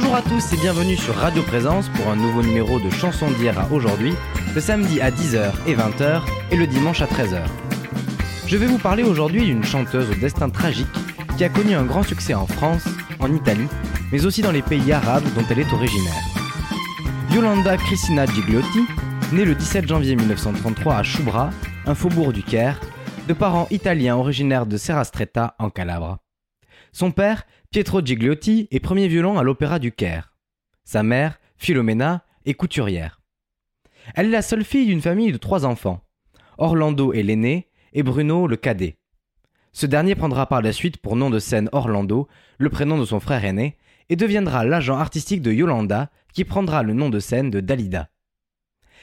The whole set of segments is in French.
Bonjour à tous et bienvenue sur Radio Présence pour un nouveau numéro de Chansons d'hier à aujourd'hui, le samedi à 10h et 20h et le dimanche à 13h. Je vais vous parler aujourd'hui d'une chanteuse au destin tragique qui a connu un grand succès en France, en Italie, mais aussi dans les pays arabes dont elle est originaire. Yolanda Cristina Gigliotti, née le 17 janvier 1933 à Choubra, un faubourg du Caire, de parents italiens originaires de Serrastretta en Calabre. Son père, Pietro Gigliotti, est premier violon à l'Opéra du Caire. Sa mère, Philomena, est couturière. Elle est la seule fille d'une famille de trois enfants. Orlando est l'aîné et Bruno le cadet. Ce dernier prendra par la suite pour nom de scène Orlando, le prénom de son frère aîné, et deviendra l'agent artistique de Yolanda, qui prendra le nom de scène de Dalida.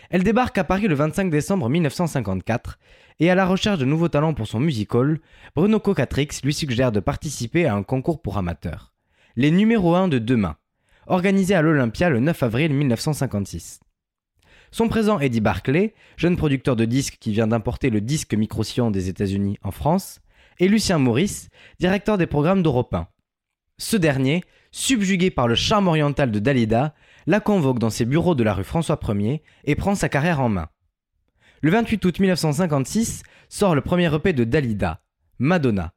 Elle débarque à Paris le 25 décembre 1954 et à la recherche de nouveaux talents pour son musical, Bruno Cocatrix lui suggère de participer à un concours pour amateurs. Les numéros 1 de demain, organisé à l'Olympia le 9 avril 1956. Son présent Eddie Barclay, jeune producteur de disques qui vient d'importer le disque Microsion des États-Unis en France, et Lucien Maurice, directeur des programmes d'Europe 1. Ce dernier, subjugué par le charme oriental de Dalida, la convoque dans ses bureaux de la rue François Ier et prend sa carrière en main. Le 28 août 1956 sort le premier EP de Dalida, Madonna.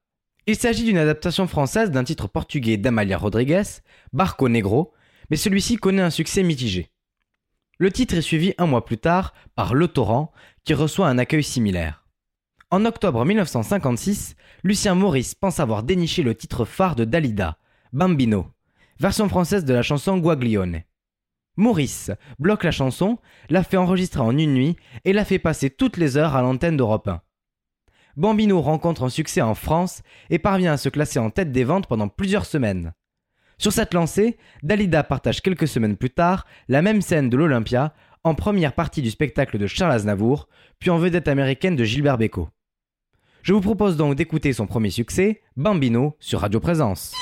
Il s'agit d'une adaptation française d'un titre portugais d'Amalia Rodrigues, Barco Negro, mais celui-ci connaît un succès mitigé. Le titre est suivi un mois plus tard par Le Torrent, qui reçoit un accueil similaire. En octobre 1956, Lucien Maurice pense avoir déniché le titre phare de Dalida, Bambino, version française de la chanson Guaglione. Maurice bloque la chanson, la fait enregistrer en une nuit et la fait passer toutes les heures à l'antenne d'Europe 1. Bambino rencontre un succès en France et parvient à se classer en tête des ventes pendant plusieurs semaines. Sur cette lancée, Dalida partage quelques semaines plus tard la même scène de l'Olympia en première partie du spectacle de Charles Aznavour, puis en vedette américaine de Gilbert Bécaud. Je vous propose donc d'écouter son premier succès, Bambino, sur Radio Présence.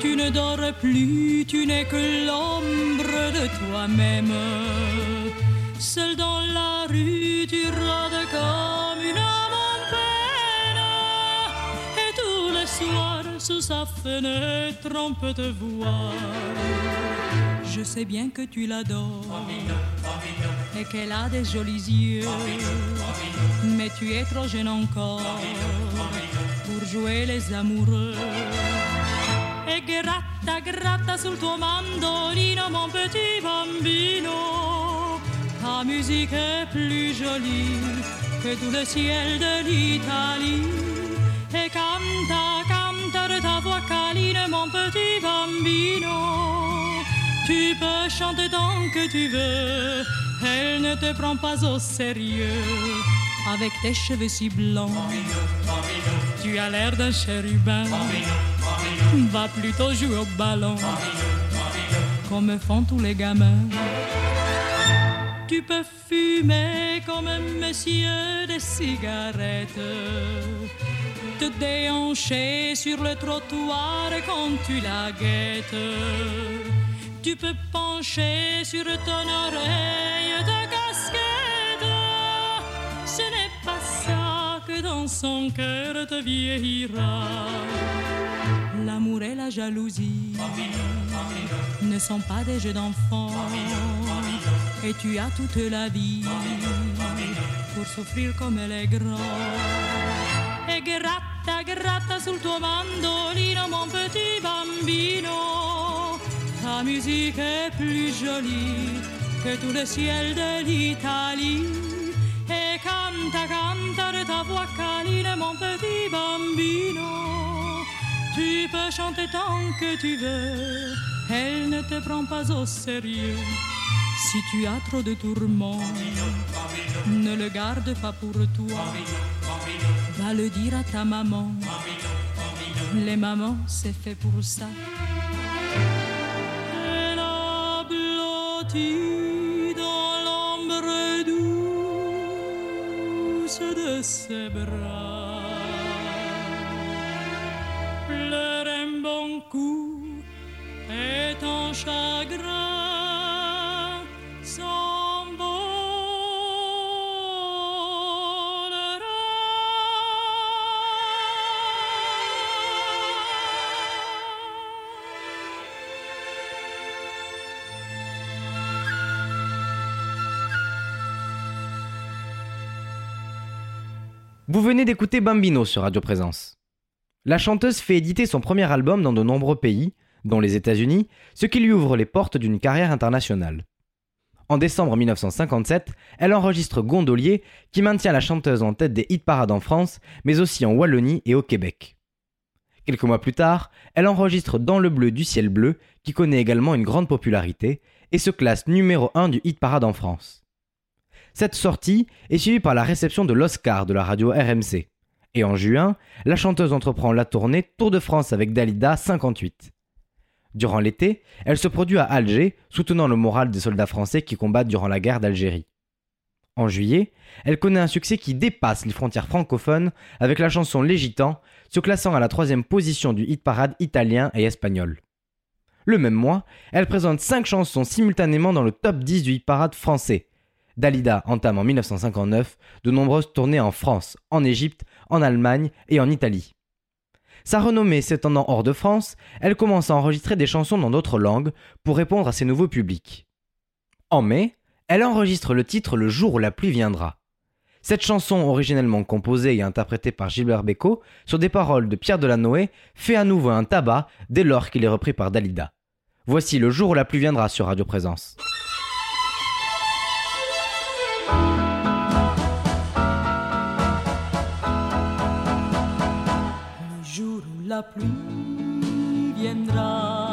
Tu ne dors plus, tu n'es que l'ombre de toi-même. Seul dans la rue, tu rôdes comme une peine. Et tous les soirs, sous sa fenêtre, on peut te voir. Je sais bien que tu l'adores et qu'elle a des jolis yeux. Mais tu es trop jeune encore pour jouer les amoureux. Et gratta, gratta sul tuo mandolino, mon petit bambino. Ta musique est plus jolie que tout le ciel de l'Italie. Et canta, canta de ta voix câline, mon petit bambino. Tu peux chanter tant que tu veux elle ne te prend pas au sérieux avec tes cheveux si blancs. Tu as l'air d'un chérubin. Va plutôt jouer au ballon comme font tous les gamins. Tu peux fumer comme un monsieur des cigarettes, te déhancher sur le trottoir quand tu la guettes tu peux pencher sur ton oreille ta dans son cœur te vieillira. L'amour et la jalousie ne sont pas des jeux d'enfants. Et tu as toute la vie pour souffrir comme elle est grande. E gratta, gratta sul tuo mandolino, mon petit bambino. Ta musique est plus jolie que tout le ciel de l'Italie. Canta, canta de ta voix câline, mon petit bambino. Tu peux chanter tant que tu veux, elle ne te prend pas au sérieux. Si tu as trop de tourments, ne le garde pas pour toi. va le dire à ta maman. Les mamans, c'est fait pour ça. Elle a de ses bras. Pleure un bon coup et ton chagrin Vous venez d'écouter Bambino sur Radio Présence. La chanteuse fait éditer son premier album dans de nombreux pays, dont les États-Unis, ce qui lui ouvre les portes d'une carrière internationale. En décembre 1957, elle enregistre Gondolier, qui maintient la chanteuse en tête des hit parades en France, mais aussi en Wallonie et au Québec. Quelques mois plus tard, elle enregistre Dans le bleu du ciel bleu, qui connaît également une grande popularité, et se classe numéro 1 du hit parade en France. Cette sortie est suivie par la réception de l'Oscar de la radio RMC. Et en juin, la chanteuse entreprend la tournée Tour de France avec Dalida 58. Durant l'été, elle se produit à Alger, soutenant le moral des soldats français qui combattent durant la guerre d'Algérie. En juillet, elle connaît un succès qui dépasse les frontières francophones avec la chanson Les Gitans, se classant à la troisième position du hit parade italien et espagnol. Le même mois, elle présente cinq chansons simultanément dans le top 10 du hit parade français. Dalida entame en 1959 de nombreuses tournées en France, en Égypte, en Allemagne et en Italie. Sa renommée s'étendant hors de France, elle commence à enregistrer des chansons dans d'autres langues pour répondre à ses nouveaux publics. En mai, elle enregistre le titre Le jour où la pluie viendra. Cette chanson, originellement composée et interprétée par Gilbert Bécaud sur des paroles de Pierre Delanoë, fait à nouveau un tabac dès lors qu'il est repris par Dalida. Voici Le jour où la pluie viendra sur Radio Présence. La pluie viendra,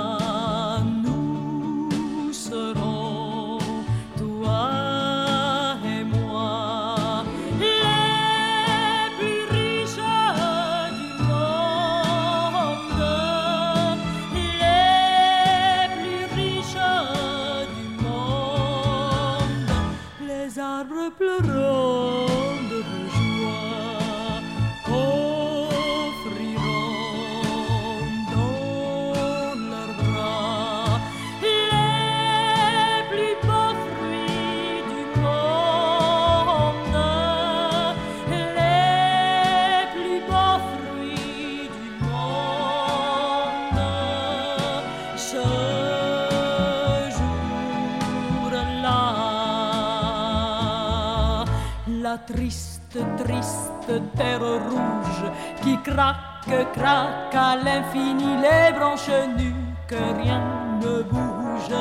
triste, triste terre rouge qui craque, craque à l'infini, les branches nues, que rien ne bouge,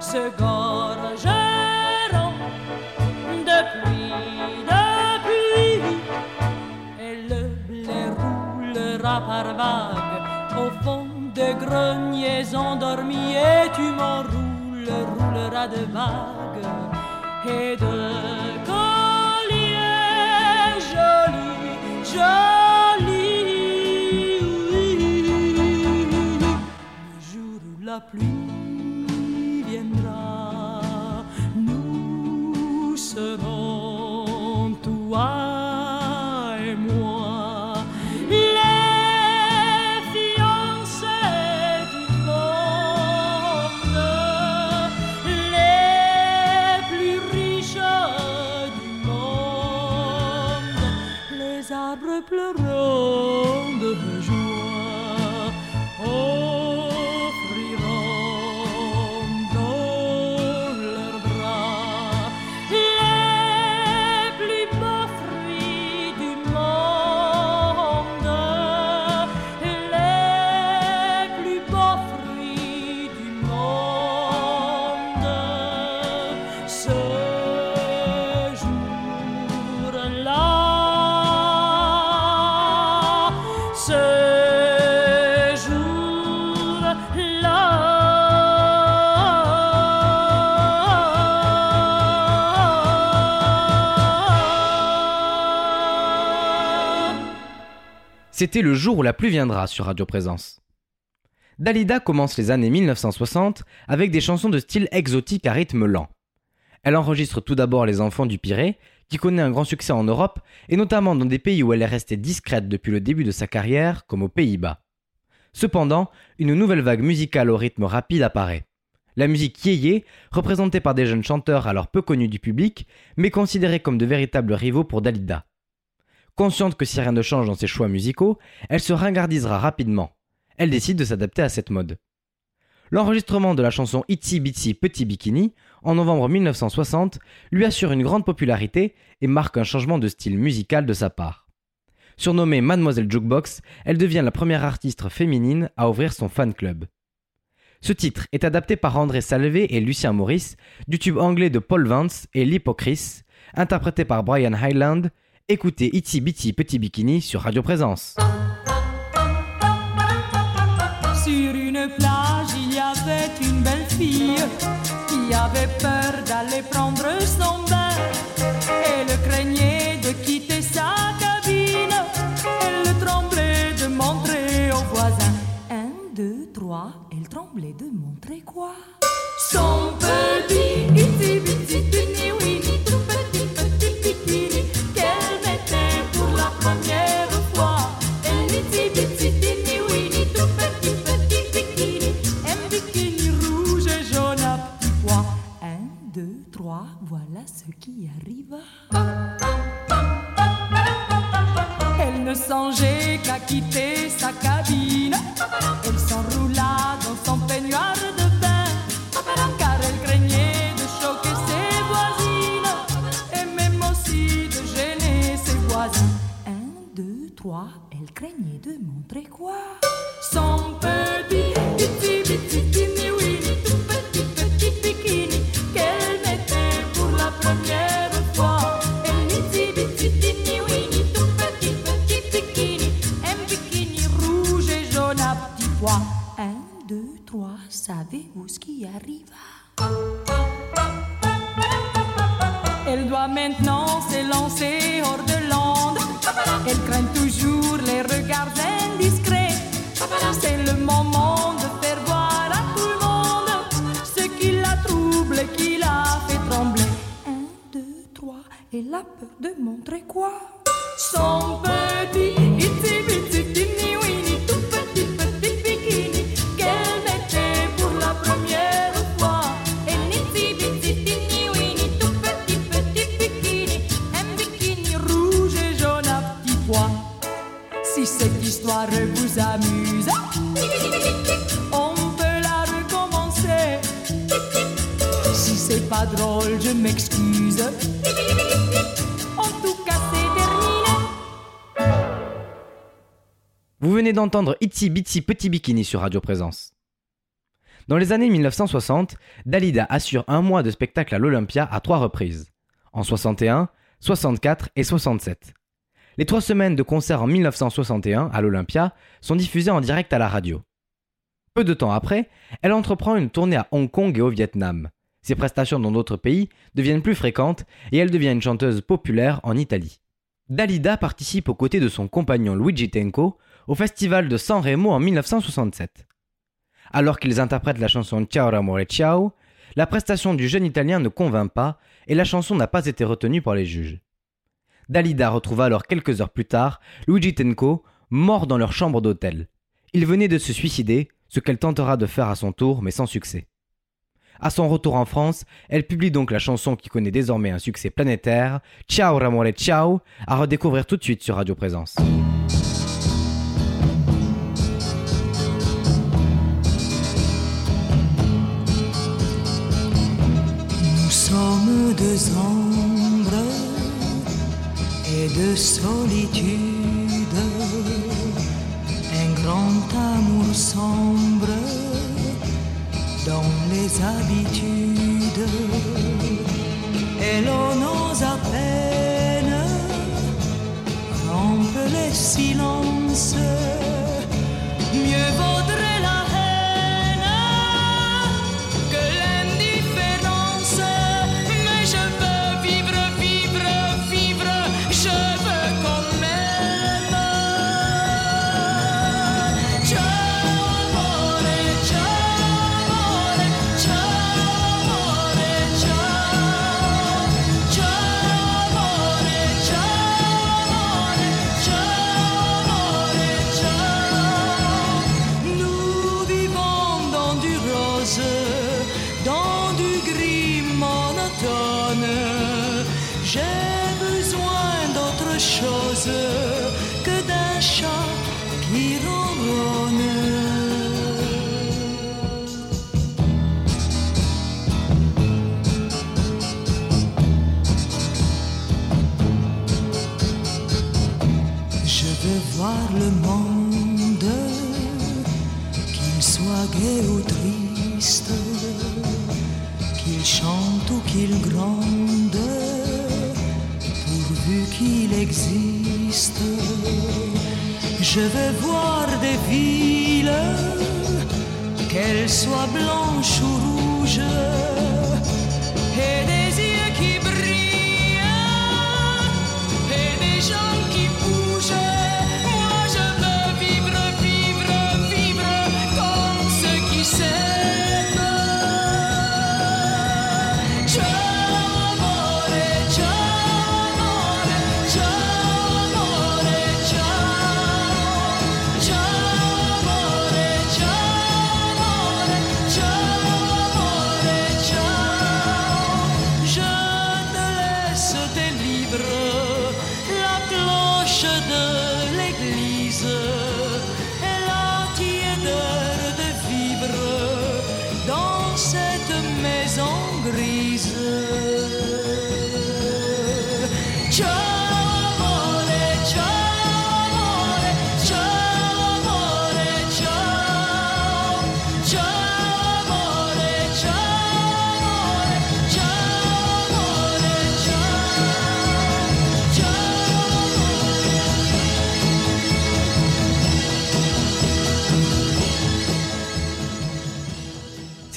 se gorgeront de pluie, de pluie et le blé roulera par vagues au fond de greniers endormis et tu m'enroules, rouleras de vagues et de jolis. Le jour où la pluie C'était le jour où la pluie viendra sur Radio Présence. Dalida commence les années 1960 avec des chansons de style exotique à rythme lent. Elle enregistre tout d'abord Les Enfants du Pirée, qui connaît un grand succès en Europe, et notamment dans des pays où elle est restée discrète depuis le début de sa carrière, comme aux Pays-Bas. Cependant, une nouvelle vague musicale au rythme rapide apparaît. La musique yéyé, représentée par des jeunes chanteurs alors peu connus du public, mais considérés comme de véritables rivaux pour Dalida. Consciente que si rien ne change dans ses choix musicaux, elle se ringardisera rapidement. Elle décide de s'adapter à cette mode. L'enregistrement de la chanson Itsy Bitsy Petit Bikini en novembre 1960 lui assure une grande popularité et marque un changement de style musical de sa part. Surnommée Mademoiselle Jukebox, elle devient la première artiste féminine à ouvrir son fan club. Ce titre est adapté par André Salvé et Lucien Maurice du tube anglais de Paul Vance et l'Hypocrite, interprété par Brian Highland. Écoutez Itsy Bitsy Petit Bikini sur Radio Présence. Sur une plage, il y avait une belle fille qui avait peur d'aller prendre ne songeait qu'à quitter sa cabine. Elle s'enroula dans son peignoir de bain. Car elle craignait de choquer ses voisines. Et même aussi de gêner ses voisins. Un, deux, trois, elle craignait de montrer quoi? D'entendre Itsy Bitsy Petit Bikini sur Radio Présence. Dans les années 1960, Dalida assure un mois de spectacle à l'Olympia à trois reprises, en 61, 64 et 67. Les trois semaines de concert en 1961 à l'Olympia sont diffusées en direct à la radio. Peu de temps après, elle entreprend une tournée à Hong Kong et au Vietnam. Ses prestations dans d'autres pays deviennent plus fréquentes et elle devient une chanteuse populaire en Italie. Dalida participe aux côtés de son compagnon Luigi Tenco au festival de San Remo en 1967. Alors qu'ils interprètent la chanson Ciao Amore Ciao, la prestation du jeune Italien ne convainc pas et la chanson n'a pas été retenue par les juges. Dalida retrouva alors quelques heures plus tard Luigi Tenco mort dans leur chambre d'hôtel. Il venait de se suicider, ce qu'elle tentera de faire à son tour mais sans succès. À son retour en France, elle publie donc la chanson qui connaît désormais un succès planétaire, Ciao Ramore Ciao, à redécouvrir tout de suite sur Radio Présence. Deux ombres et de solitude, un grand amour sombre dans les habitudes, et l'on ose à peine rompre les silences. Mieux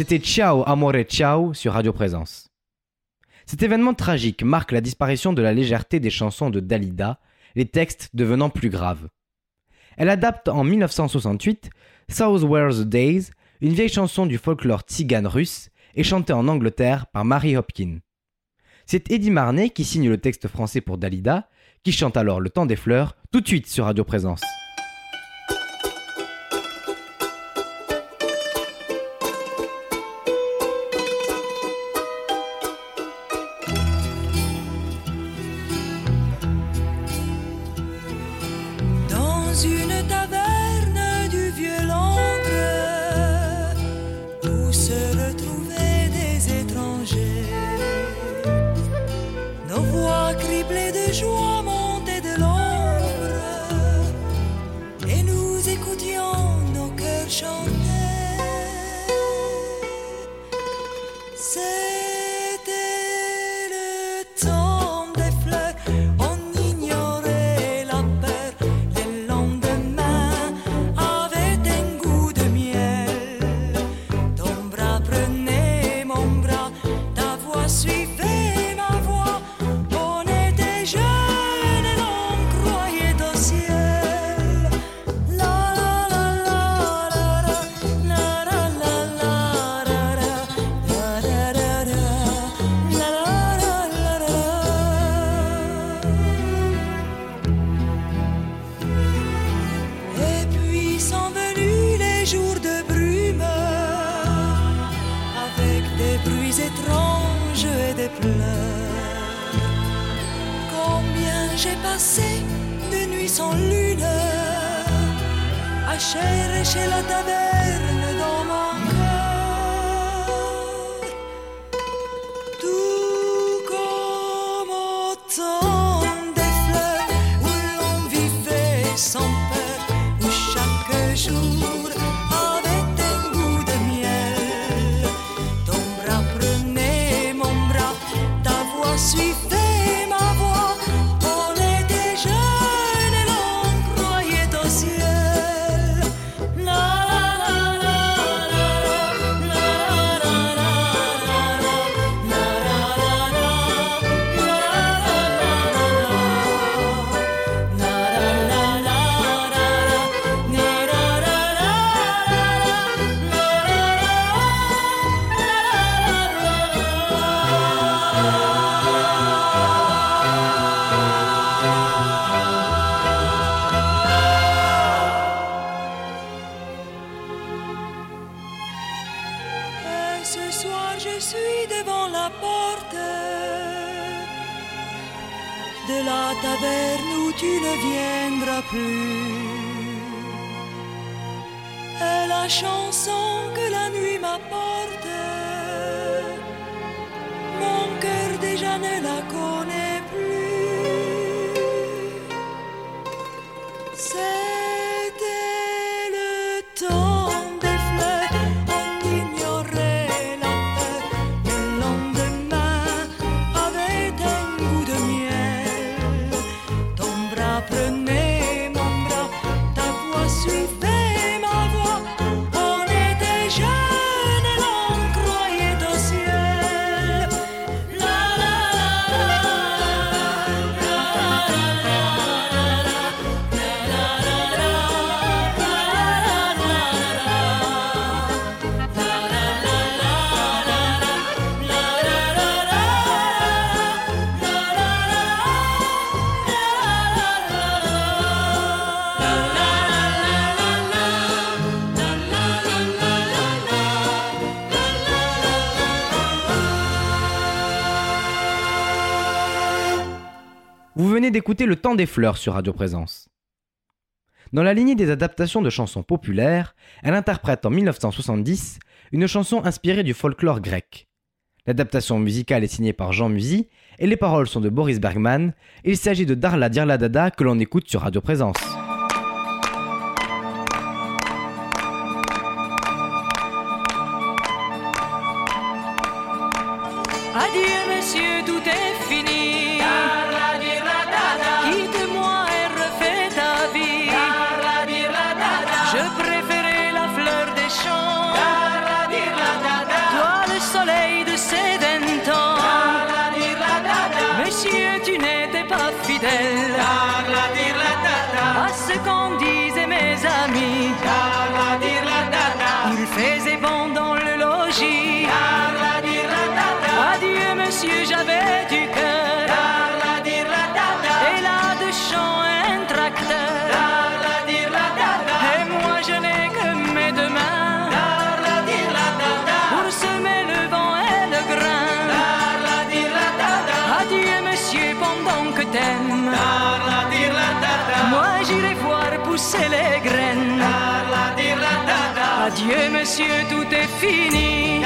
C'était Ciao Amore Ciao sur Radio Présence. Cet événement tragique marque la disparition de la légèreté des chansons de Dalida, les textes devenant plus graves. Elle adapte en 1968 South Were the Days, une vieille chanson du folklore tzigane russe et chantée en Angleterre par Mary Hopkin. C'est Eddie Marnet qui signe le texte français pour Dalida, qui chante alors Le temps des fleurs tout de suite sur Radio Présence. une taverne. son d'écouter Le Temps des Fleurs sur Radio Présence. Dans la lignée des adaptations de chansons populaires, elle interprète en 1970 une chanson inspirée du folklore grec. L'adaptation musicale est signée par Jean Musy et les paroles sont de Boris Bergman. Il s'agit de Darla Dirla Dada que l'on écoute sur Radio Présence. me down. pousser les graines. Adieu, monsieur, tout est fini.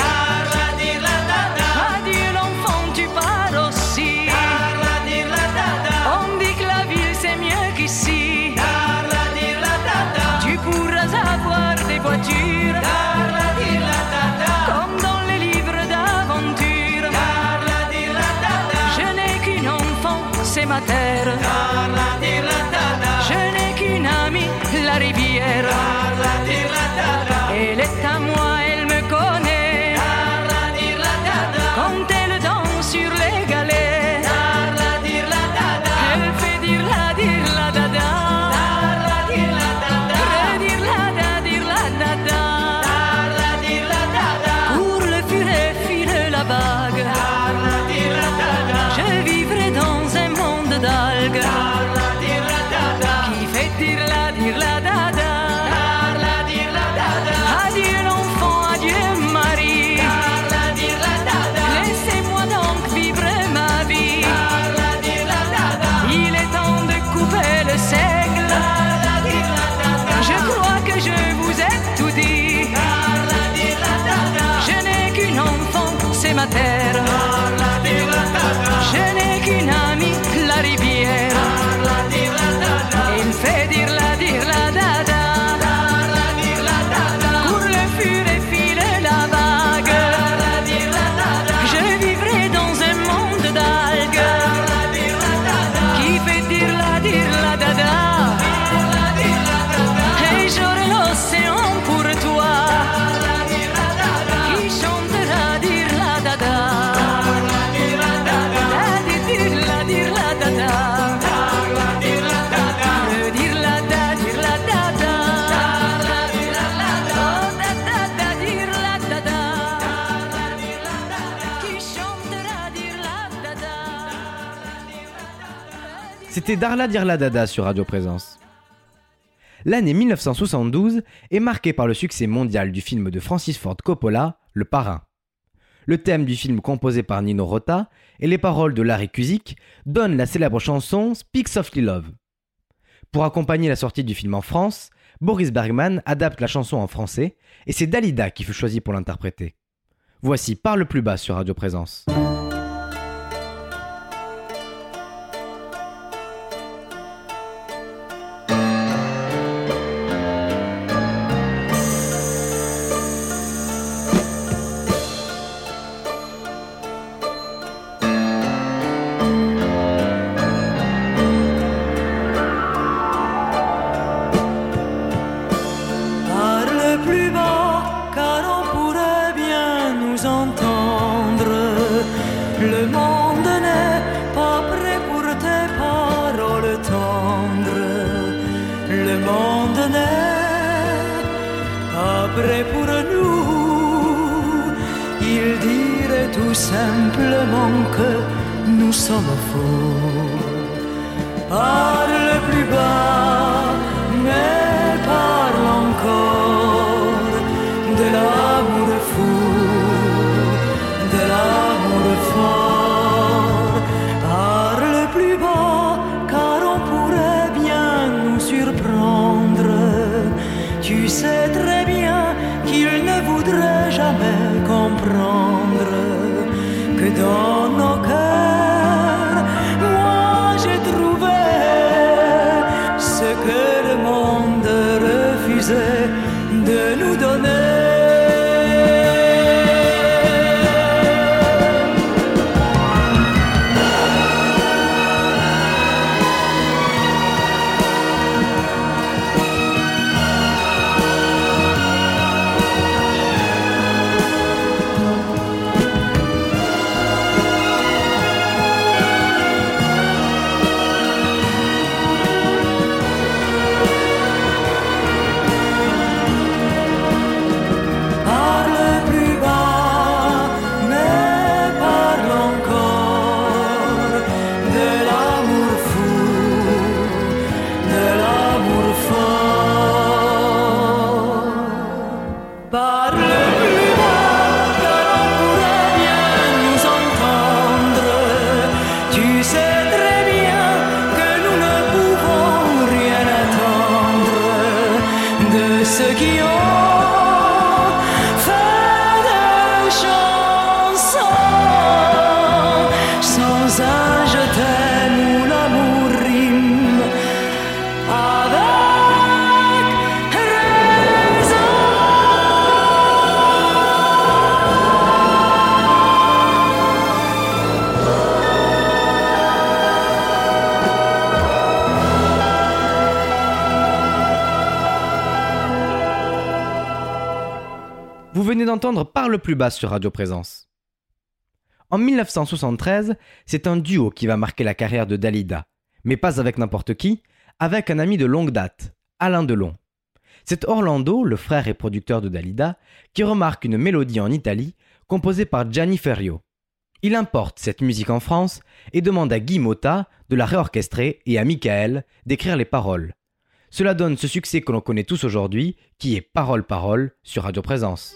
C'était Darla Dirla Dada sur Radio Présence. L'année 1972 est marquée par le succès mondial du film de Francis Ford Coppola, Le Parrain. Le thème du film composé par Nino Rota et les paroles de Larry Kuzik donnent la célèbre chanson Speak Softly Love. Pour accompagner la sortie du film en France, Boris Bergman adapte la chanson en français et c'est Dalida qui fut choisie pour l'interpréter. Voici Parle plus bas sur Radio Présence. Plus bas sur Radio Présence. En 1973, c'est un duo qui va marquer la carrière de Dalida, mais pas avec n'importe qui, avec un ami de longue date, Alain Delon. C'est Orlando, le frère et producteur de Dalida, qui remarque une mélodie en Italie composée par Gianni Ferrio. Il importe cette musique en France et demande à Guy Motta de la réorchestrer et à Michael d'écrire les paroles. Cela donne ce succès que l'on connaît tous aujourd'hui, qui est Parole Parole sur Radio Présence.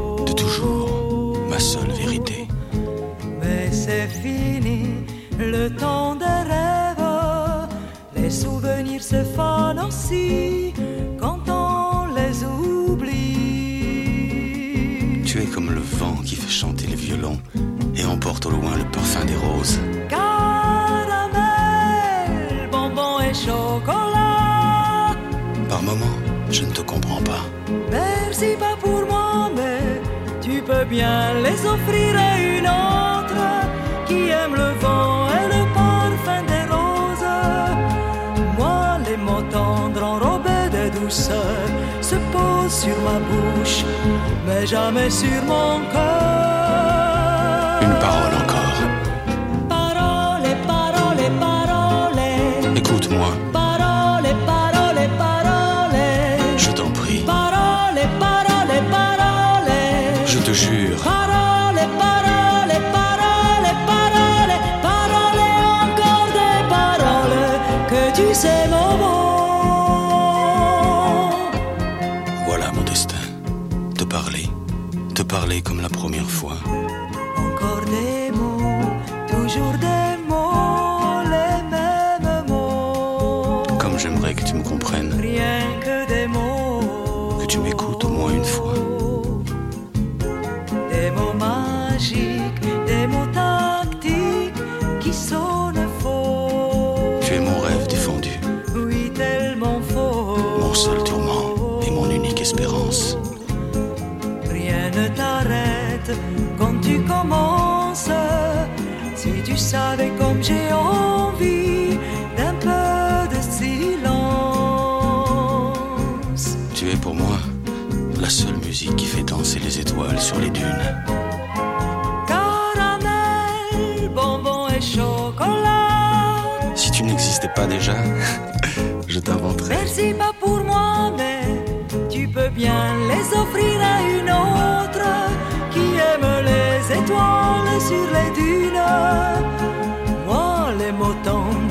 De toujours, ma seule vérité. Mais c'est fini, le temps des rêves. Les souvenirs se fanent aussi quand on les oublie. Tu es comme le vent qui fait chanter les violons et emporte au loin le parfum des roses. Caramel, bonbon et chocolat. Par moments, je ne te comprends pas. Merci pas pour moi, mais tu peux bien les offrir à une autre qui aime le vent et le parfum des roses. Moi, les mots tendres enrobés de douceur se posent sur ma bouche, mais jamais sur mon cœur. Pour moi la seule musique qui fait danser les étoiles sur les dunes. Caramel, bonbon et chocolat. pas déjà Je t'inventerai. Merci pas pour moi, mais tu peux bien les offrir à une autre qui aime les étoiles sur les dunes. Moi, les mots tendres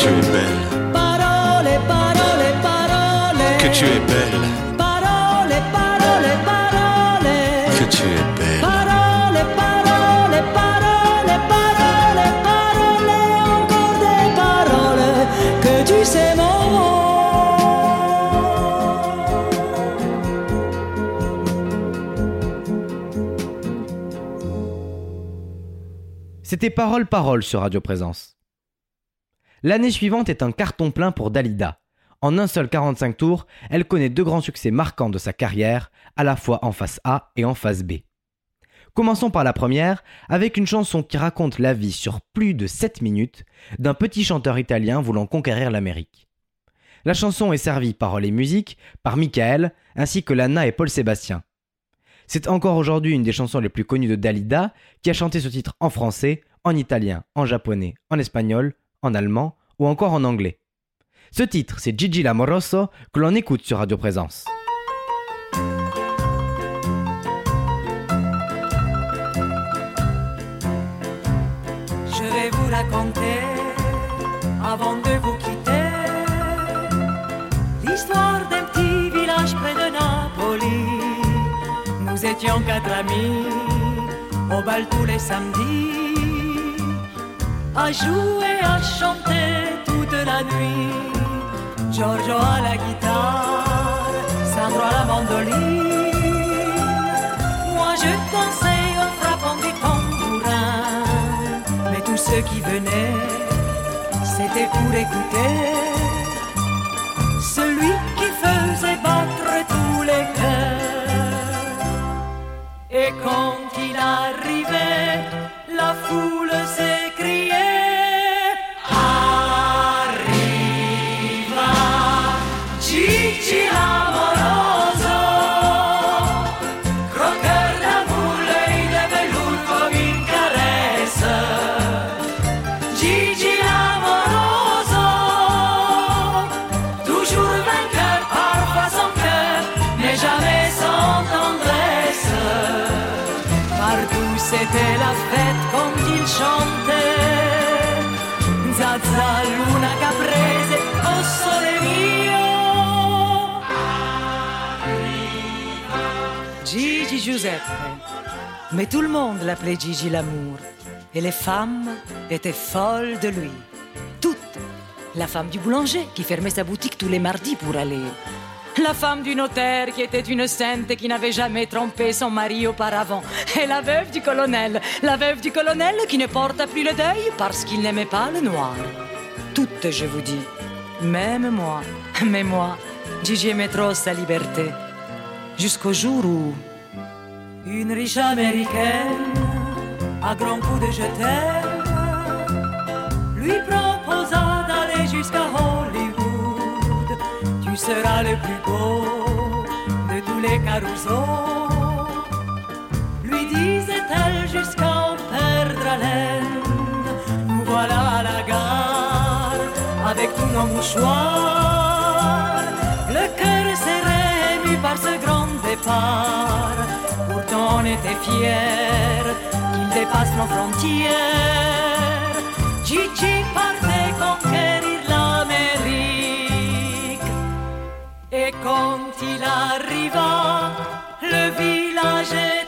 Tu es belle, Parole, parole, parole. que tu es belle, Parole, parole, parole. que tu es belle. Parole, parole, parole, parole, parole, encore des paroles que tu sais mon mot. C'était Parole Parole sur Radio Présence. L'année suivante est un carton plein pour Dalida. En un seul 45 tours, elle connaît deux grands succès marquants de sa carrière, à la fois en face A et en face B. Commençons par la première, avec une chanson qui raconte la vie sur plus de 7 minutes d'un petit chanteur italien voulant conquérir l'Amérique. La chanson est servie paroles et musique par Michael, ainsi que Lana et Paul Sébastien. C'est encore aujourd'hui une des chansons les plus connues de Dalida, qui a chanté ce titre en français, en italien, en japonais, en espagnol, en allemand ou encore en anglais. Ce titre, c'est Gigi Lamoroso que l'on écoute sur Radio Présence. Je vais vous raconter, avant de vous quitter, l'histoire d'un petit village près de Napoli. Nous étions quatre amis, au bal tous les samedis, à jouer, à chanter toute la nuit. Giorgio à la guitare, Sandro à la mandoline. Moi je dansais en frappant des tambourins. Mais tous ceux qui venaient, c'était pour écouter. Celui qui faisait battre tous les cœurs. Et quand il arrivait, la foule s'écriait. Gigi l'amoroso Mais tout le monde l'appelait Gigi l'amour. Et les femmes étaient folles de lui. Toutes. La femme du boulanger qui fermait sa boutique tous les mardis pour aller. La femme du notaire qui était une sainte et qui n'avait jamais trompé son mari auparavant. Et la veuve du colonel. La veuve du colonel qui ne porta plus le deuil parce qu'il n'aimait pas le noir. Toutes, je vous dis. Même moi. Mais moi, Gigi aimait trop sa liberté. Jusqu'au jour où une riche américaine, à grands coups de je lui proposa d'aller jusqu'à Hollywood. Tu seras le plus beau de tous les carousaux. Lui disait-elle jusqu'à en perdre haleine. Nous voilà à la gare avec tous nos mouchoirs. Le cœur serré, ému par ce grand départ. Était fiers qu'il dépasse nos frontières. Gigi partait conquérir l'Amérique. Et quand il arriva, le village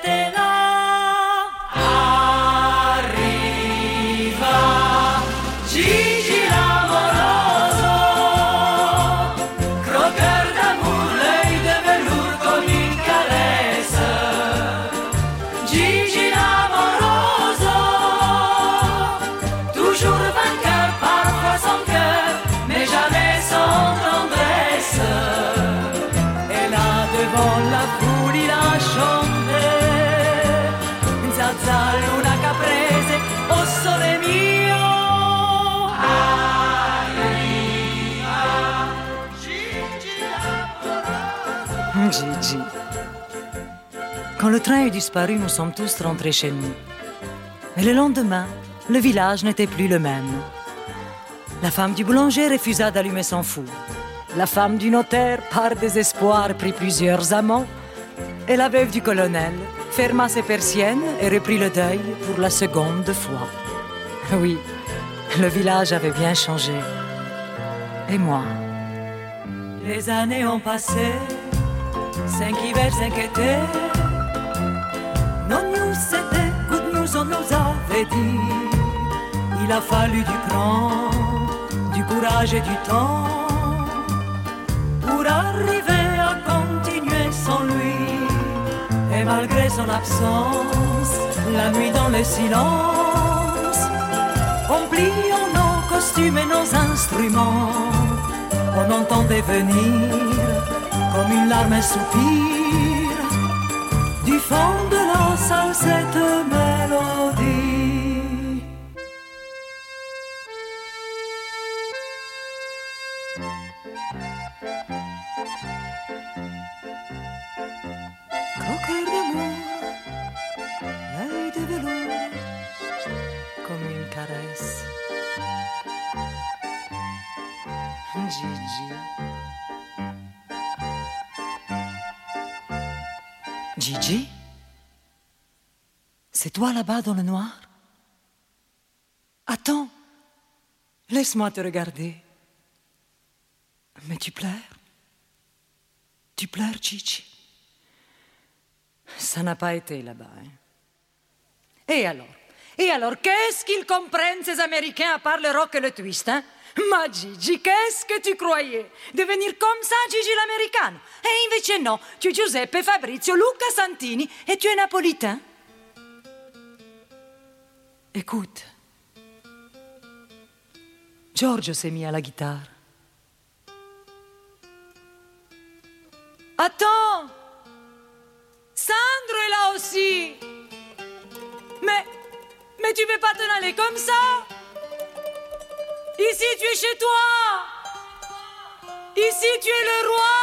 Gigi. Quand le train est disparu, nous sommes tous rentrés chez nous. Mais le lendemain, le village n'était plus le même. La femme du boulanger refusa d'allumer son four. La femme du notaire, par désespoir, prit plusieurs amants. Et la veuve du colonel ferma ses persiennes et reprit le deuil pour la seconde fois. Oui, le village avait bien changé. Et moi Les années ont passé, cinq hivers, cinq étés. Non news, c'était good news, on nous avait dit. Il a fallu du cran, du courage et du temps pour arriver à continuer sans lui. Et malgré son absence, la nuit dans le silence, on nos costumes et nos instruments, on entendait venir comme une larme un soupir du fond salle cette mélodie. Là-bas dans le noir Attends, laisse-moi te regarder. Mais tu pleures Tu pleures, Gigi Ça n'a pas été là-bas. hein. Et alors? Et alors, qu'est-ce qu'ils comprennent, ces Américains, à part le rock et le twist hein? Ma Gigi, qu'est-ce que tu croyais? Devenir comme ça, Gigi l'americano E invece no, tu es Giuseppe, Fabrizio, Luca Santini et tu es napolitain? Écoute, Giorgio s'est mis à la guitare. Attends. Sandro est là aussi. Mais, mais tu peux pas t'en aller comme ça? Ici tu es chez toi. Ici tu es le roi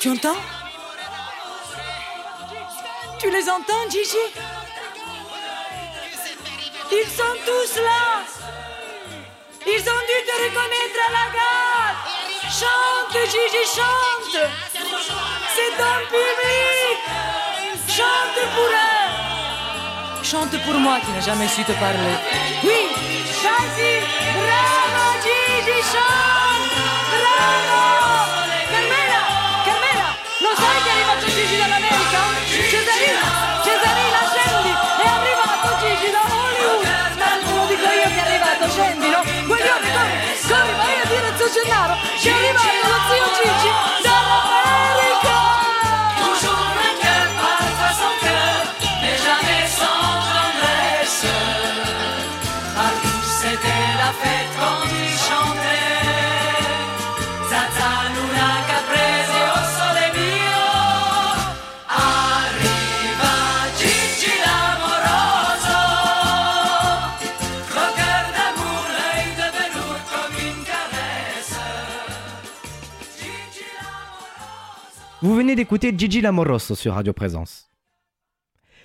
Tu entends Tu les entends, Gigi Ils sont tous là Ils ont dû te reconnaître à la gare Chante, Gigi, chante C'est ton public Chante pour eux Chante pour moi qui n'ai jamais su te parler. Oui Vas-y Bravo, Gigi, chante Bravo che è arrivato Gigi dall'America? Cesarina Cesarina, scendi. È arrivato Gigi da Hollywood. Tanto lo dico io che è arrivato, scendilo Guaglione, corri Corri, vai a dire a zio Gennaro Che è arrivato lo zio Gigi dall'America Toujours un cœur parfois sans cœur Mais jamais sans fête d'écouter Gigi Lamoroso sur Radio Présence.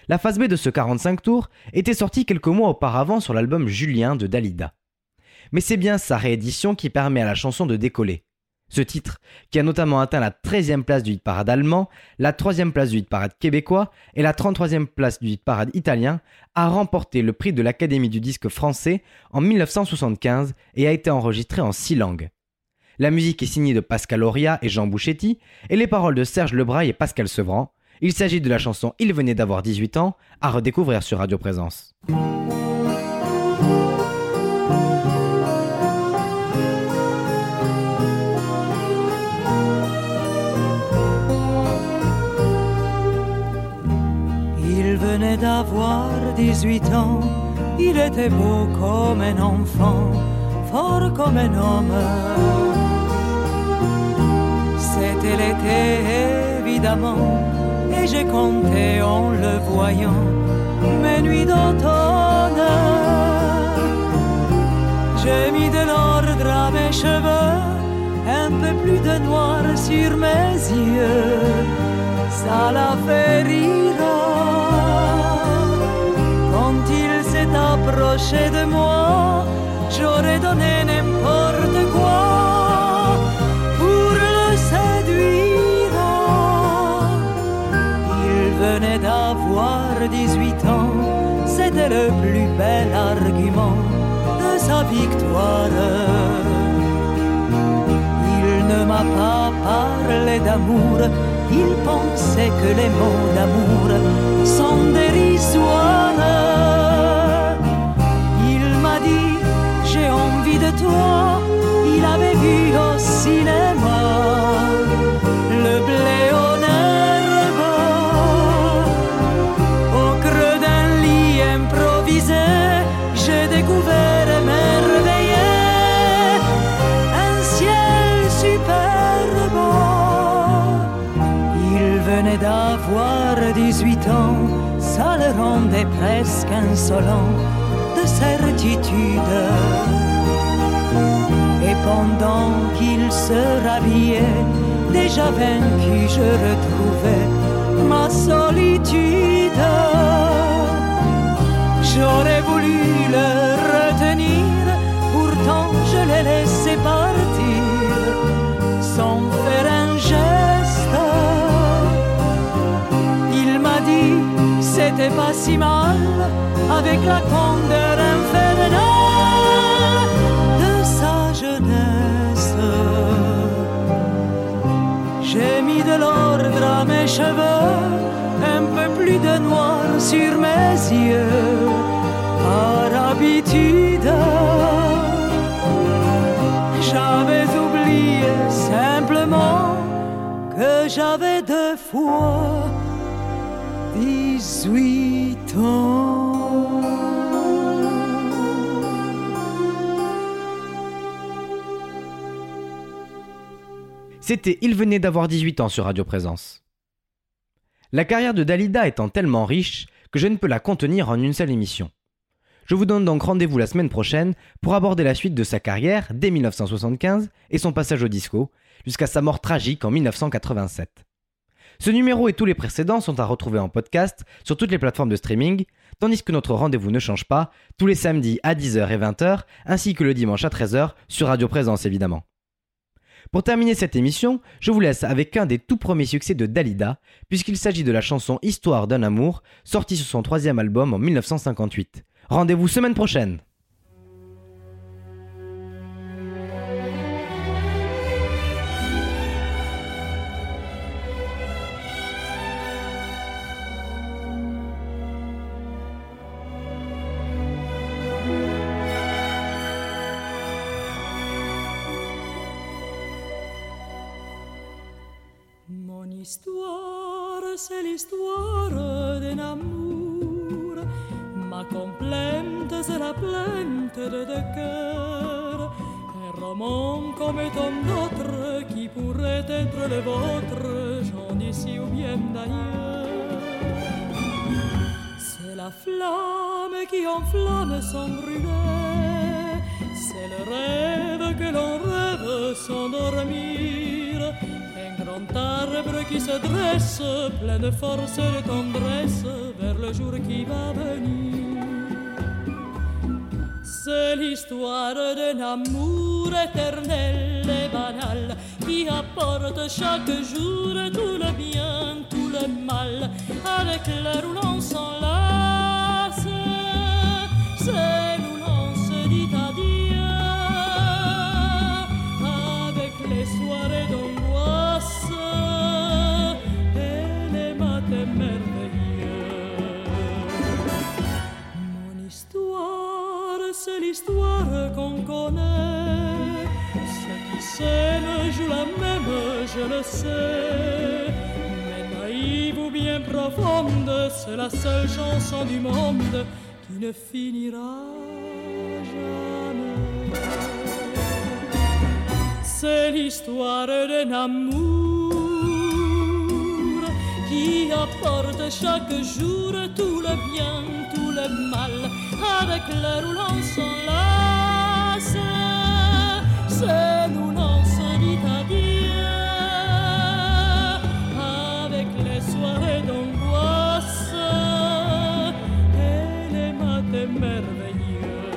La phase B de ce 45 tours était sortie quelques mois auparavant sur l'album Julien de Dalida. Mais c'est bien sa réédition qui permet à la chanson de décoller. Ce titre, qui a notamment atteint la 13e place du hit parade allemand, la 3e place du hit parade québécois et la 33e place du hit parade italien, a remporté le prix de l'Académie du disque français en 1975 et a été enregistré en six langues. La musique est signée de Pascal Auria et Jean Bouchetti, et les paroles de Serge Lebraille et Pascal Sevran. Il s'agit de la chanson Il venait d'avoir 18 ans, à redécouvrir sur Radio Présence. Il venait d'avoir 18 ans, il était beau comme un enfant, fort comme un homme. C'était l'été évidemment, et j'ai compté en le voyant mes nuits d'automne. J'ai mis de l'ordre à mes cheveux, un peu plus de noir sur mes yeux. Ça l'a fait rire quand il s'est approché de moi. J'aurais donné n'importe d'avoir 18 ans, c'était le plus bel argument de sa victoire. Il ne m'a pas parlé d'amour, il pensait que les mots d'amour sont dérisoires. Il m'a dit, j'ai envie de toi, il avait vu au cinéma le blé presque insolent de certitude. Et pendant qu'il se rhabillait, déjà vaincu, je retrouvais ma solitude. J'aurais voulu le retenir, pourtant je l'ai laissé partir si mal, avec la candeur infernale de sa jeunesse. J'ai mis de l'ordre à mes cheveux, un peu plus de noir sur mes yeux, par habitude. J'avais oublié simplement que j'avais deux fois 18 ans. C'était Il venait d'avoir 18 ans sur Radio Présence. La carrière de Dalida étant tellement riche que je ne peux la contenir en une seule émission. Je vous donne donc rendez-vous la semaine prochaine pour aborder la suite de sa carrière dès 1975 et son passage au disco, jusqu'à sa mort tragique en 1987. Ce numéro et tous les précédents sont à retrouver en podcast sur toutes les plateformes de streaming, tandis que notre rendez-vous ne change pas, tous les samedis à 10h et 20h, ainsi que le dimanche à 13h sur Radio Présence évidemment. Pour terminer cette émission, je vous laisse avec un des tout premiers succès de Dalida, puisqu'il s'agit de la chanson Histoire d'un amour, sortie sur son troisième album en 1958. Rendez-vous semaine prochaine c'est l'histoire d'un amour. Ma complainte, c'est la plainte de deux cœurs. Un roman comme tant d'autres qui pourrait être le vôtre, j'en d'ici ou bien d'ailleurs. C'est la flamme qui enflamme sans brûler. C'est le rêve que l'on rêve sans dormir. Arbre qui se dresse, plein de force et de tendresse, vers le jour qui va venir. C'est l'histoire d'un amour éternel et banal qui apporte chaque jour tout le bien, tout le mal, avec l'heure où l'on s'enlace. C'est S'aiment jouent la même, je le sais. Mais naïve ou bien profonde, c'est la seule chanson du monde qui ne finira jamais. C'est l'histoire d'un amour qui apporte chaque jour tout le bien, tout le mal, avec l'heure où l'on nous dit à guerre avec les soirées d'angoisse et les matins merveilleux.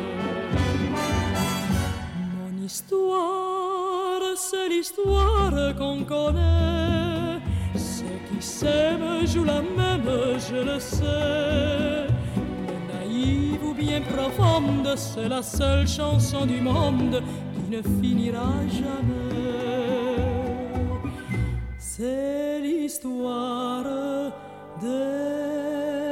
Mon histoire, c'est l'histoire qu'on connaît. Ceux qui s'aiment jouent la même, je le sais. Naïve ou bien profonde, c'est la seule chanson du monde ne finira jamais. C'est l'histoire de